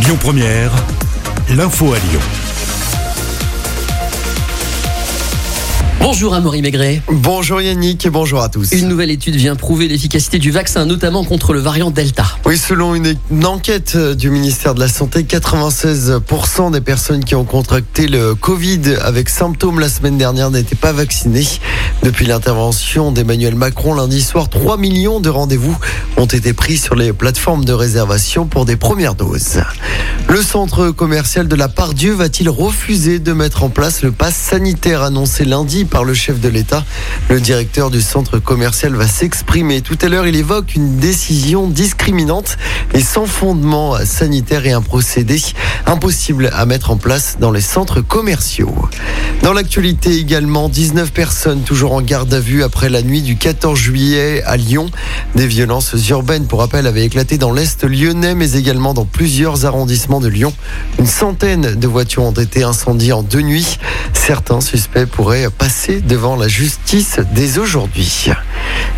Lyon Première, l'info à Lyon. Bonjour Amaury Maigret. Bonjour Yannick et bonjour à tous. Une nouvelle étude vient prouver l'efficacité du vaccin, notamment contre le variant Delta. Oui, selon une, enquête du ministère de la Santé, 96% des personnes qui ont contracté le Covid avec symptômes la semaine dernière n'étaient pas vaccinées. Depuis l'intervention d'Emmanuel Macron lundi soir, 3 millions de rendez-vous ont été pris sur les plateformes de réservation pour des premières doses. Le centre commercial de la Pardieu va-t-il refuser de mettre en place le pass sanitaire annoncé lundi par le chef de l'État? Le directeur du centre commercial va s'exprimer. Tout à l'heure, il évoque une décision discriminante et sans fondement sanitaire et un procédé impossible à mettre en place dans les centres commerciaux. Dans l'actualité également, 19 personnes toujours en garde à vue après la nuit du 14 juillet à Lyon. Des violences urbaines, pour rappel, avaient éclaté dans l'Est lyonnais, mais également dans plusieurs arrondissements de Lyon. Une centaine de voitures ont été incendiées en deux nuits. Certains suspects pourraient passer devant la justice dès aujourd'hui.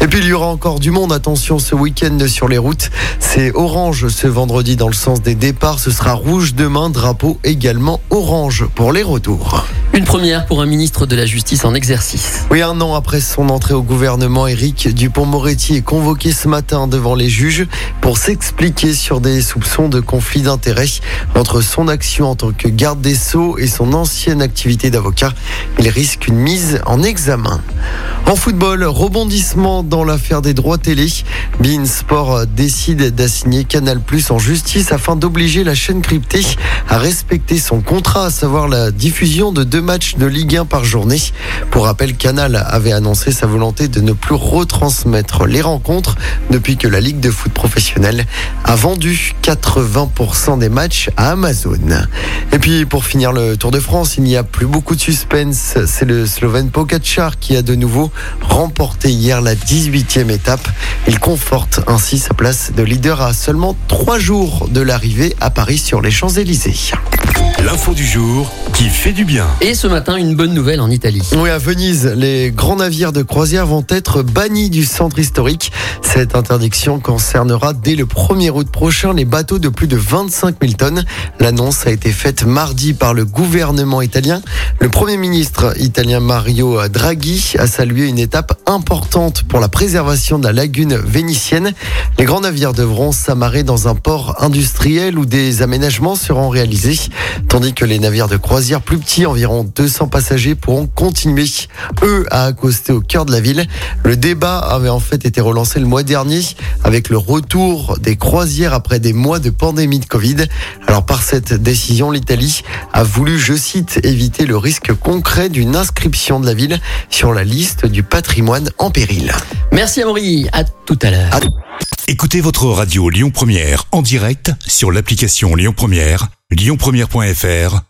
Et puis il y aura encore du monde, attention ce week-end sur les routes. C'est orange ce vendredi dans le sens des départs, ce sera rouge demain, drapeau également orange pour les retours. Une première pour un ministre de la Justice en exercice. Oui, un an après son entrée au gouvernement, Éric Dupont-Moretti est convoqué ce matin devant les juges pour s'expliquer sur des soupçons de conflit d'intérêts entre son action en tant que garde des Sceaux et son ancienne activité d'avocat. Il risque une mise en examen. En football, rebondissement dans l'affaire des droits télé. Bein Sport décide d'assigner Canal Plus en justice afin d'obliger la chaîne cryptée à respecter son contrat, à savoir la diffusion de deux matchs de Ligue 1 par journée. Pour rappel, Canal avait annoncé sa volonté de ne plus retransmettre les rencontres depuis que la Ligue de foot professionnelle a vendu 80% des matchs à Amazon. Et puis pour finir le Tour de France, il n'y a plus beaucoup de suspense. C'est le Slovène Pogacar qui a de nouveau remporté hier la 18e étape. Il conforte ainsi sa place de leader à seulement trois jours de l'arrivée à Paris sur les Champs-Élysées. L'info du jour qui fait du bien. Et ce matin, une bonne nouvelle en Italie. Oui, à Venise, les grands navires de croisière vont être bannis du centre historique. Cette interdiction concernera dès le 1er août prochain les bateaux de plus de 25 000 tonnes. L'annonce a été faite mardi par le gouvernement italien. Le Premier ministre italien Mario Draghi a salué une étape importante pour la préservation de la lagune vénitienne. Les grands navires devront s'amarrer dans un port industriel où des aménagements seront réalisés, tandis que les navires de croisière plus petits, environ 200 passagers, pourront continuer, eux, à accoster au cœur de la ville. Le débat avait en fait été relancé le mois dernier avec le retour des croisières après des mois de pandémie de Covid. Alors par cette décision, l'Italie a voulu, je cite, éviter le risque concret d'une inscription de la ville sur la liste du patrimoine en péril. Merci Amaury, à tout à l'heure. À- Écoutez votre radio Lyon Première en direct sur l'application Lyon Première, lyonpremière.fr